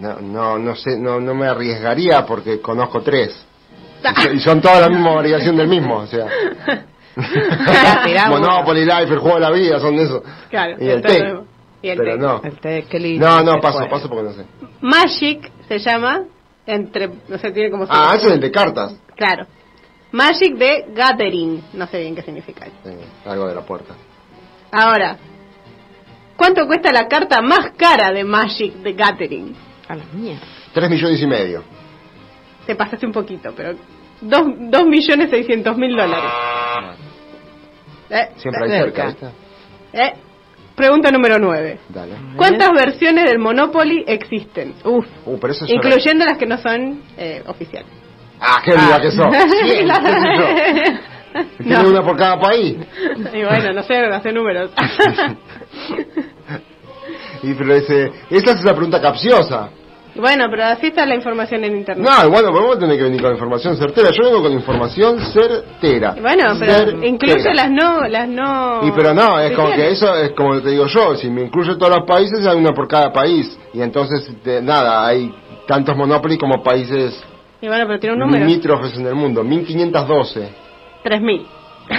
No, no, no sé, no, no me arriesgaría porque conozco tres. Y son- todas la misma variación del mismo, o sea. Monopoly Life, el juego de la vida, son de eso. Claro. Y el té. Y el Pero té. no. El té, qué lindo No, no, paso, paso porque no sé. Magic se llama, entre, no sé, tiene como... Ah, ese es el de cartas. Claro. Magic de Gathering. No sé bien qué significa. algo de la puerta. Ahora, ¿cuánto cuesta la carta más cara de Magic de Gathering? A la mierda. Tres millones y medio. Te pasaste un poquito, pero... Dos, dos millones seiscientos mil dólares. Eh, Siempre hay Cerca. eh. Pregunta número nueve. Dale. ¿Cuántas versiones del Monopoly existen? Uf. Uh, pero eso Incluyendo las que no son eh, oficiales. Ah, qué viva que sos. Cien, qué sé yo. Tiene No. una por cada país. Y bueno, no sé, hace números. Y pero ese, esa es la pregunta capciosa. bueno, pero así está la información en internet. No, bueno, pero vos tenés que venir con información certera. Yo vengo con información certera. Bueno, pero Certera. incluye las no, las no. Y pero no, es como que eso es como te digo yo, si me incluye todos los países hay una por cada país. Y entonces, de, nada, hay tantos Monopoly como países Y bueno, pero tiene un número. limítrofes en el mundo. 1512. 3000. Te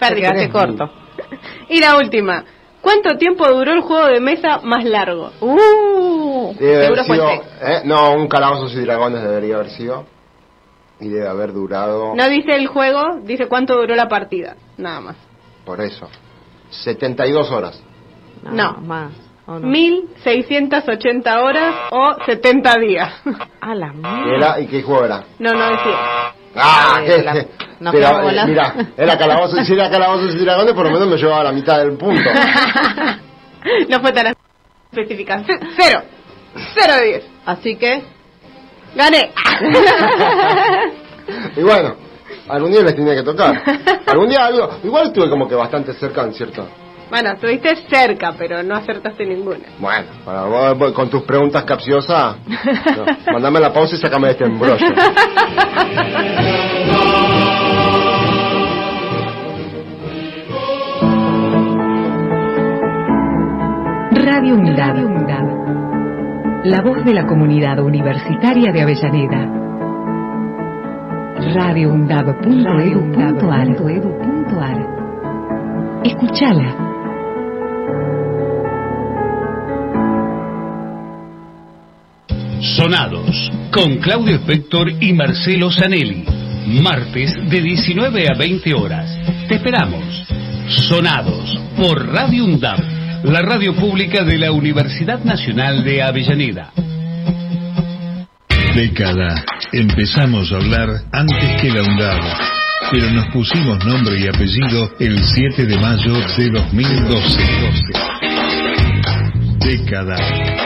Perdí. quedaste corto. Y la última. ¿Cuánto tiempo duró el juego de mesa más largo? Uh, Debe seguro haber sido. ¿eh? No, un calabozos y dragones debería haber sido. Y debe haber durado, No dice el juego, dice cuánto duró la partida. Nada más. por eso, 72 horas. No. más. ¿o no? 1680 horas o 70 días. A la ¿Y, mierda. era- ¿Y qué juego era? No, no decía. Ah, Eh, qué- la- nos pero, eh, mira, era calabozo, si era calabozos y dragones, por lo menos me llevaba la mitad del punto. no fue tan específica. Cero. Cero de 10. Así que, Gané. Y bueno, algún día les tenía que tocar. Algún día algo, igual estuve como que bastante cerca en cierto. Bueno, estuviste cerca, pero no acertaste ninguna. Bueno, para vos, con tus preguntas capciosas, no, mandame la pausa y sacame de este embrollo. Radio UNDAD. La voz de la comunidad universitaria de Avellaneda. radioundab.edu.ar Escuchala. Sonados con Claudio Spector y Marcelo Zanelli. Martes de 19 a 20 horas. Te esperamos. Sonados por Radio UNDAP, la radio pública de la Universidad Nacional de Avellaneda. Década. Empezamos a hablar antes que la UNDAD, pero nos pusimos nombre y apellido el 7 de mayo de 2012. Década.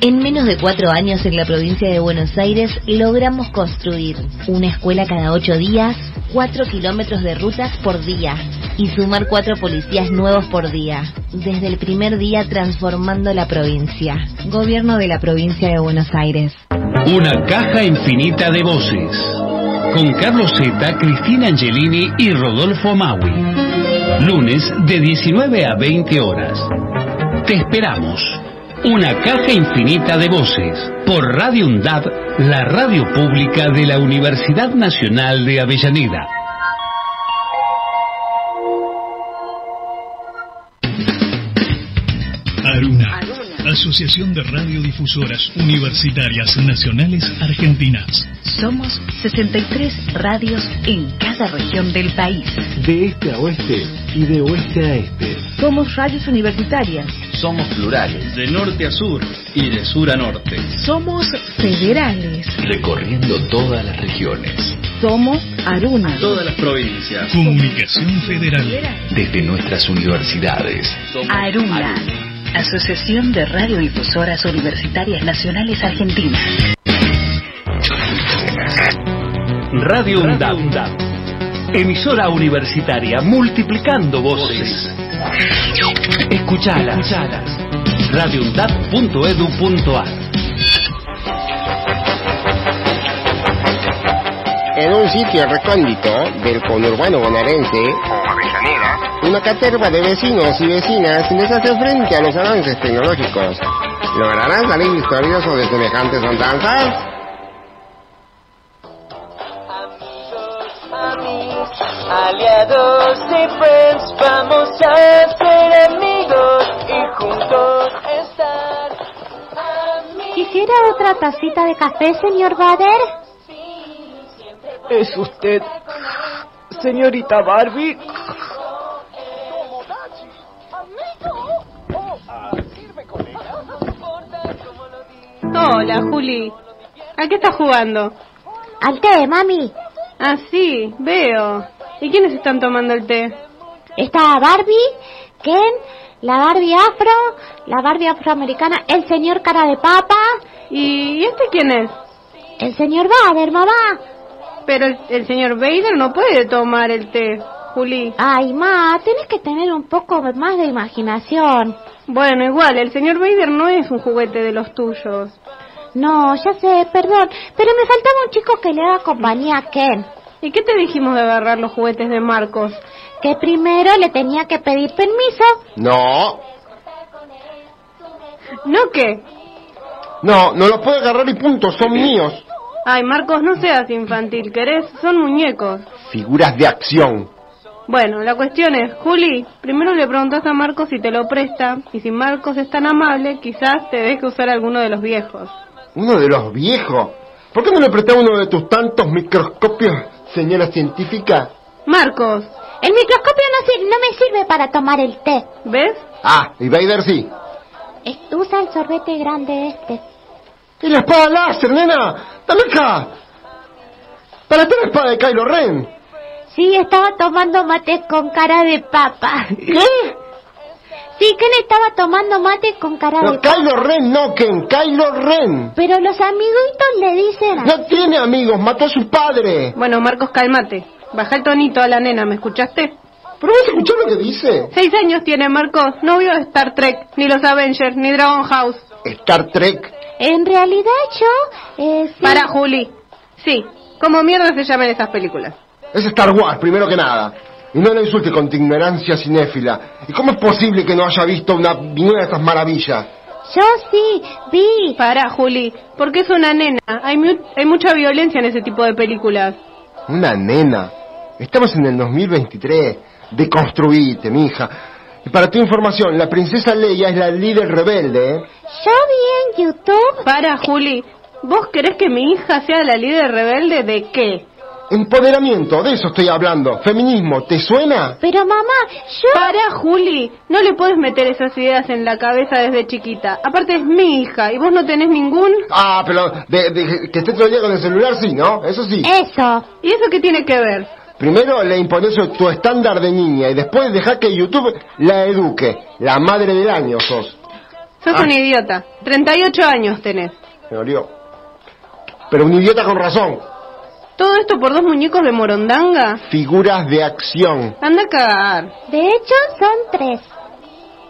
En menos de cuatro años en la provincia de Buenos Aires logramos construir una escuela cada ocho días, cuatro kilómetros de rutas por día y sumar cuatro policías nuevos por día. Desde el primer día transformando la provincia. Gobierno de la provincia de Buenos Aires. Una caja infinita de voces. Con Carlos Zeta, Cristina Angelini y Rodolfo Maui. Lunes de 19 a 20 horas. Te esperamos. Una caja infinita de voces. Por Radio UNDAD, la radio pública de la Universidad Nacional de Avellaneda. Aruna, Asociación de Radiodifusoras Universitarias Nacionales Argentinas. Somos 63 radios en cada región del país. De este a oeste y de oeste a este. Somos radios universitarias. Somos plurales. De norte a sur y de sur a norte. Somos federales. Recorriendo todas las regiones. Somos Aruna. Todas las provincias. Comunicación Federal. Desde nuestras universidades. Aruna. Asociación de Radiodifusoras Universitarias Nacionales Argentinas. Radio UNDAP. Emisora universitaria multiplicando voces. Escuchalas. radioundap.edu.ar En un sitio recóndito del conurbano bonaerense, una caterva de vecinos y vecinas les hace frente a los avances tecnológicos. ¿Lograrán salir victoriosos de semejantes andanzas? Aliados y friends, vamos a ser amigos y juntos estar. ¿Quisiera otra tacita de café, señor Bader? ¿Es usted, señorita Barbie? Hola, Juli. ¿A qué estás jugando? Al té, mami. Ah, sí, veo. ¿Y quiénes están tomando el té? Está Barbie, Ken, la Barbie afro, la Barbie afroamericana, el señor cara de papa. ¿Y este quién es? El señor Bader, mamá. Pero el, el señor Vader no puede tomar el té, Juli. Ay, ma, tienes que tener un poco más de imaginación. Bueno, igual, el señor Vader no es un juguete de los tuyos. No, ya sé, perdón, pero me faltaba un chico que le haga compañía a Ken. ¿Y qué te dijimos de agarrar los juguetes de Marcos? Que primero le tenía que pedir permiso. No. ¿No qué? No, no los puedo agarrar y punto, son míos. Ay, Marcos, no seas infantil, ¿querés? Son muñecos. Figuras de acción. Bueno, la cuestión es, Juli, primero le preguntas a Marcos si te lo presta, y si Marcos es tan amable, quizás te deje usar alguno de los viejos. Uno de los viejos. ¿Por qué no le presté uno de tus tantos microscopios, señora científica? Marcos, El microscopio no, sir- no me sirve para tomar el té. ¿ves? Ah, y Vader sí. Es- usa el sorbete grande este. ¡Y la espada láser, nena! ¡Dame acá! ¡Para ti la espada de Kylo Ren! Sí, estaba tomando mate con cara de papa. ¿Qué? Sí, Ken estaba tomando mate con cara de No. Kylo Ren no, Ken, Kylo Ren. Pero los amiguitos le dicen así. No tiene amigos, mató a su padre. Bueno, Marcos, cálmate. Baja el tonito a la nena, ¿me escuchaste? ¿Pero vas a escuchar lo que dice? Seis años tiene Marcos, no vio Star Trek, ni los Avengers, ni Dragon House. Star Trek. En realidad yo... Eh, sí. Para, Juli. Sí, como mierda se llaman esas películas. Es Star Wars, primero que nada. Y no le insulte con tu ignorancia cinéfila. ¿Y cómo es posible que no haya visto una, ninguna de estas maravillas? Yo sí, vi. Para, Juli, porque es una nena. Hay, mu- hay mucha violencia en ese tipo de películas. Una nena. Estamos en el 2023. Deconstruite, mija. Y para tu información, la princesa Leia es la líder rebelde, ¿eh? Yo vi en YouTube... Para, Juli. ¿Vos querés que mi hija sea la líder rebelde de qué? Empoderamiento, de eso estoy hablando. Feminismo, ¿te suena? Pero mamá, yo... Para, Juli. No le puedes meter esas ideas en la cabeza desde chiquita. Aparte es mi hija y vos no tenés ningún... Ah, pero de, de- que esté todo el día con el celular, sí, ¿no? Eso sí. Eso. ¿Y eso qué tiene que ver? Primero le impones tu estándar de niña y después deja que YouTube la eduque. La madre del año sos. Sos Ah. un idiota. 38 años tenés. Me dolió. Pero un idiota con razón. ¿Todo esto por dos muñecos de morondanga? Figuras de acción. Anda a cagar. De hecho, son tres.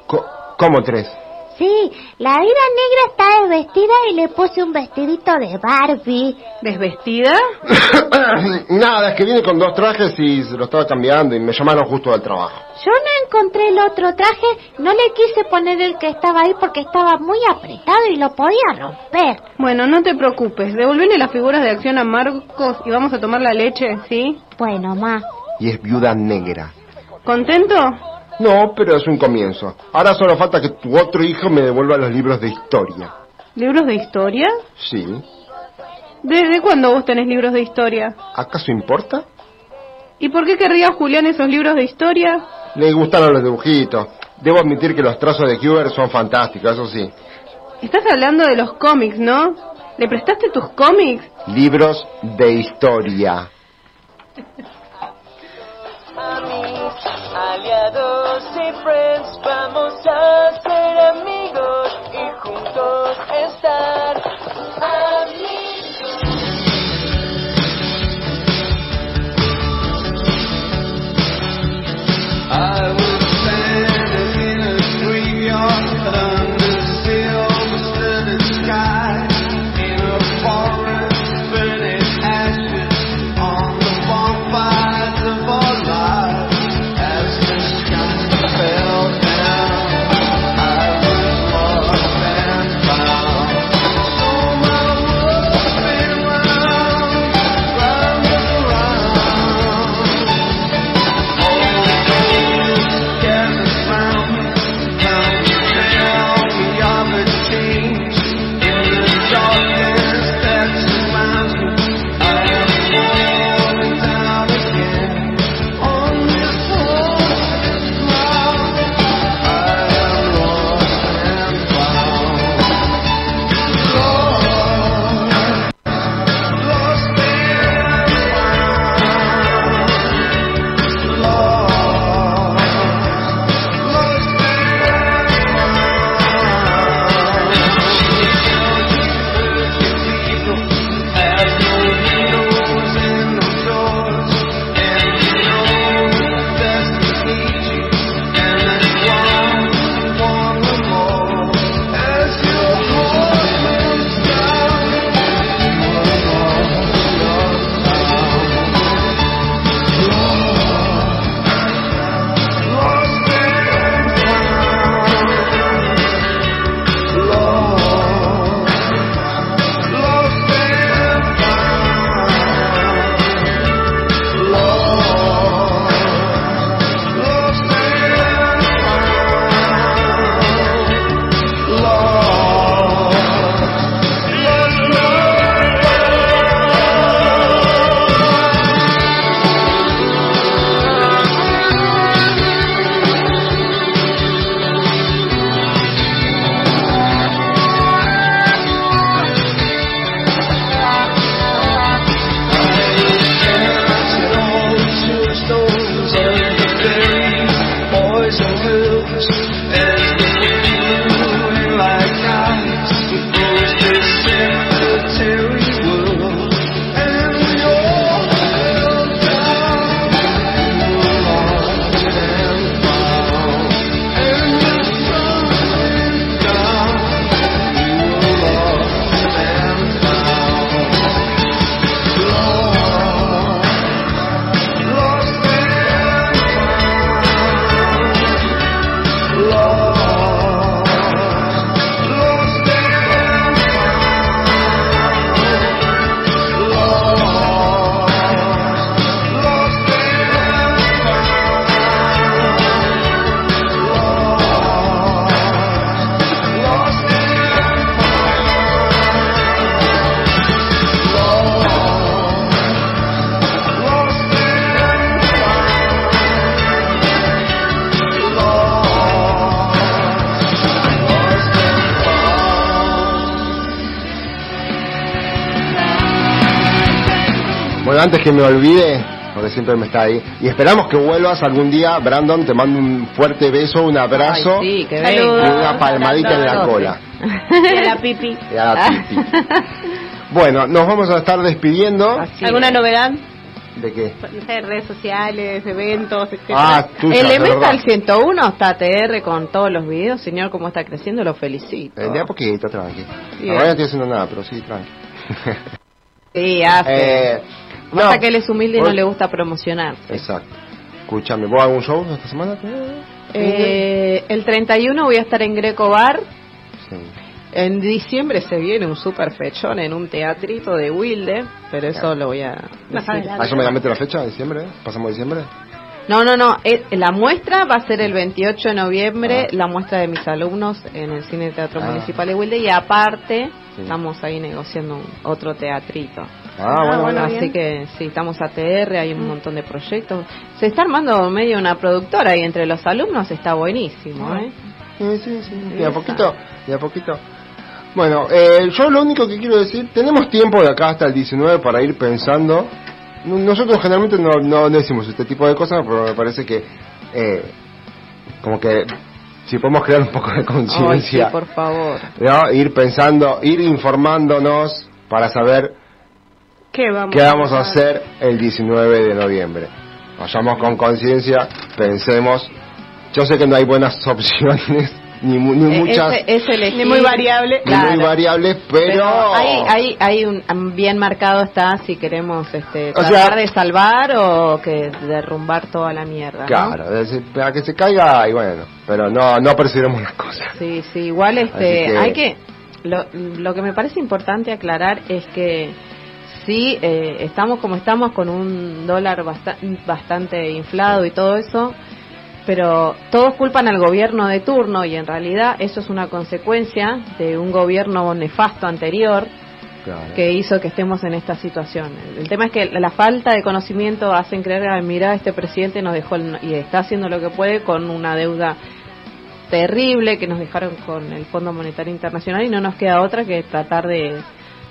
Co- ¿Cómo tres? Sí, la vida negra está desvestida y le puse un vestidito de Barbie. ¿Desvestida? Nada, es que viene con dos trajes y se lo estaba cambiando y me llamaron justo del trabajo. Yo no encontré el otro traje, no le quise poner el que estaba ahí porque estaba muy apretado y lo podía romper. Bueno, no te preocupes. Devolvele las figuras de acción a Marcos y vamos a tomar la leche, ¿sí? Bueno, ma. Y es viuda negra. ¿Contento? No, pero es un comienzo. Ahora solo falta que tu otro hijo me devuelva los libros de historia. ¿Libros de historia? Sí. ¿Desde cuándo vos tenés libros de historia? ¿Acaso importa? ¿Y por qué querría Julián esos libros de historia? Le gustaron los dibujitos. Debo admitir que los trazos de Huber son fantásticos, eso sí. Estás hablando de los cómics, ¿no? ¿Le prestaste tus cómics? Libros de historia. Aliados y friends, vamos a ser amigos y juntos estar amigos. Antes que me olvide, porque siempre me está ahí, y esperamos que vuelvas algún día, Brandon, te mando un fuerte beso, un abrazo Ay, sí, que y una palmadita en la cola. Y a la pipi. Y a la pipi. Bueno, nos vamos a estar despidiendo. ¿Alguna novedad? ¿De qué? Sé, redes sociales, eventos, etcétera. Ah, tuya, El de Elemental verdad. 101 está TR con todos los videos. Señor, cómo está creciendo, lo felicito. Eh, De a poquito, tranqui. Ahora no estoy haciendo nada, pero sí, tranqui. Sí, hace. Eh, Pasa no, que él es humilde y no le gusta promocionarse. Exacto. Escúchame, ¿vos algún show esta semana? Eh, el 31 voy a estar en Greco Bar. Sí. En diciembre se viene un super fechón en un teatrito de Wilde, pero eso lo voy a. ¿A eso me cambiaste la fecha? ¿Diciembre? ¿Pasamos diciembre? No, no, no. eh, la muestra va a ser el 28 de noviembre, Ah. la muestra de mis alumnos en el Cine Teatro Ah. Municipal de Wilde y aparte Sí. estamos ahí negociando un- otro teatrito. Ah, bueno, bueno. Así que sí, estamos a TR, hay un montón de proyectos. Se está armando medio una productora y entre los alumnos está buenísimo, Ah. ¿eh? Sí, sí, sí. De a poquito, de a poquito. Bueno, eh, yo lo único que quiero decir, tenemos tiempo de acá hasta el 19 para ir pensando. No- Nosotros generalmente no, no decimos este tipo de cosas, pero me parece que eh, como que si podemos crear un poco de Ay, sí, conciencia, por favor. ¿no? ir pensando, ir informándonos para saber ¿Qué vamos, qué vamos a hacer el 19 de noviembre. Vayamos con conciencia, pensemos. Yo sé que no hay buenas opciones, ni, mu- ni Eh, muchas, es, Ni muy variable. ni muy variables, pero, hay, hay, hay un bien marcado está si queremos este, O tratar sea- de salvar o que derrumbar toda la mierda. ¿no? claro, es decir, para que se caiga y bueno, pero no no percibiremos las cosas. Sí, sí, igual este, que- hay que, lo, lo que me parece importante aclarar es que sí, eh, estamos como estamos con un dólar basta- bastante inflado y todo eso, pero todos culpan al gobierno de turno y en realidad eso es una consecuencia de un gobierno nefasto anterior Claro. que hizo que estemos en esta situación. El tema es que la falta de conocimiento hacen creer, "Ay, mira, este presidente nos dejó el- y está haciendo lo que puede con una deuda terrible que nos dejaron con el Fondo Monetario Internacional y no nos queda otra que tratar de,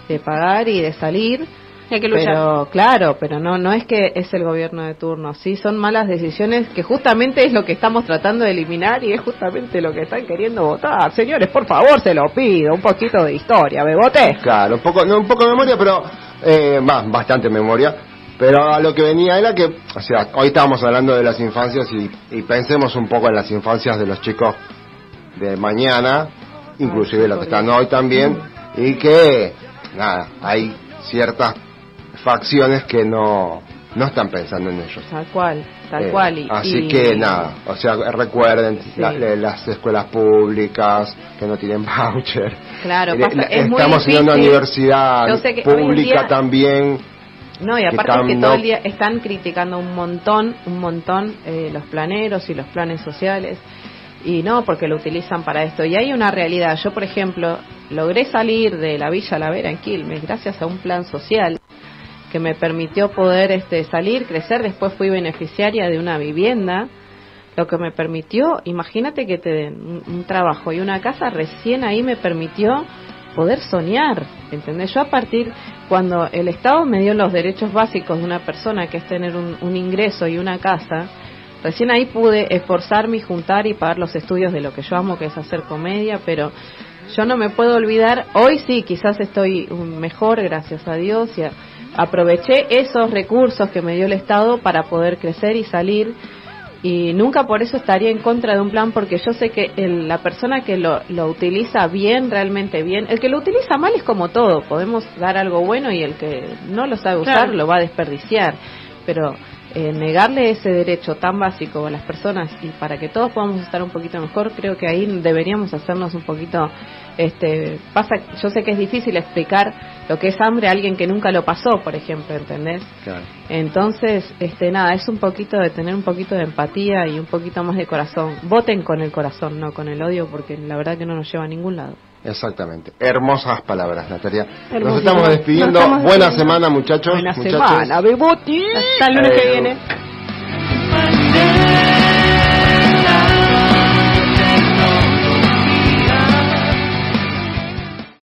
de pagar y de salir. Y hay que luchar. Pero claro, pero no no es que es el gobierno de turno, sí son malas decisiones que justamente es lo que estamos tratando de eliminar y es justamente lo que están queriendo votar. Señores, por favor, se lo pido, un poquito de historia, bebote. Claro, un poco, no un poco de memoria, pero eh, más, bastante memoria. Pero a lo que venía era que, o sea, hoy estábamos hablando de las infancias y, y pensemos un poco en las infancias de los chicos de mañana, inclusive los que están hoy también, y que, nada, hay ciertas facciones que no, no están pensando en ellos. Tal cual, tal Eh, cual. Y, así y- que nada, o sea, recuerden Sí. la- la- las escuelas públicas que no tienen voucher. Claro, Eh, pasa- la- es muy estamos en una universidad Yo sé que hoy en pública día- también. No, y que aparte es que todo el día están criticando un montón, un montón eh, los planeros y los planes sociales. Y no, porque lo utilizan para esto. Y hay una realidad. Yo, por ejemplo, logré salir de la Villa La Vera en Quilmes gracias a un plan social que me permitió poder este, salir, crecer. Después fui beneficiaria de una vivienda. Lo que me permitió, imagínate que te den un, trabajo y una casa, recién ahí me permitió poder soñar, ¿entendés? Yo a partir, cuando el Estado me dio los derechos básicos de una persona, que es tener un, un ingreso y una casa, recién ahí pude esforzarme y juntar y pagar los estudios de lo que yo amo, que es hacer comedia, pero yo no me puedo olvidar, hoy sí, quizás estoy mejor, gracias a Dios, y a- aproveché esos recursos que me dio el Estado para poder crecer y salir y nunca por eso estaría en contra de un plan porque yo sé que el- la persona que lo, lo utiliza bien, realmente bien, el que lo utiliza mal es como todo, podemos dar algo bueno y el que no lo sabe usar Claro. lo va a desperdiciar, pero eh, negarle ese derecho tan básico a las personas y para que todos podamos estar un poquito mejor, creo que ahí deberíamos hacernos un poquito, este, pasa, yo sé que es difícil explicar lo que es hambre a alguien que nunca lo pasó, por ejemplo, ¿entendés? Claro. Entonces, este, nada, es un poquito de tener un poquito de empatía y un poquito más de corazón. Voten con el corazón, no con el odio, porque la verdad que no nos lleva a ningún lado. Exactamente. Hermosas palabras, Natalia. Nos estamos despidiendo. Nos estamos Buena despidiendo. semana, muchachos. Buena muchachos. semana, beboti. Hasta el lunes que viene.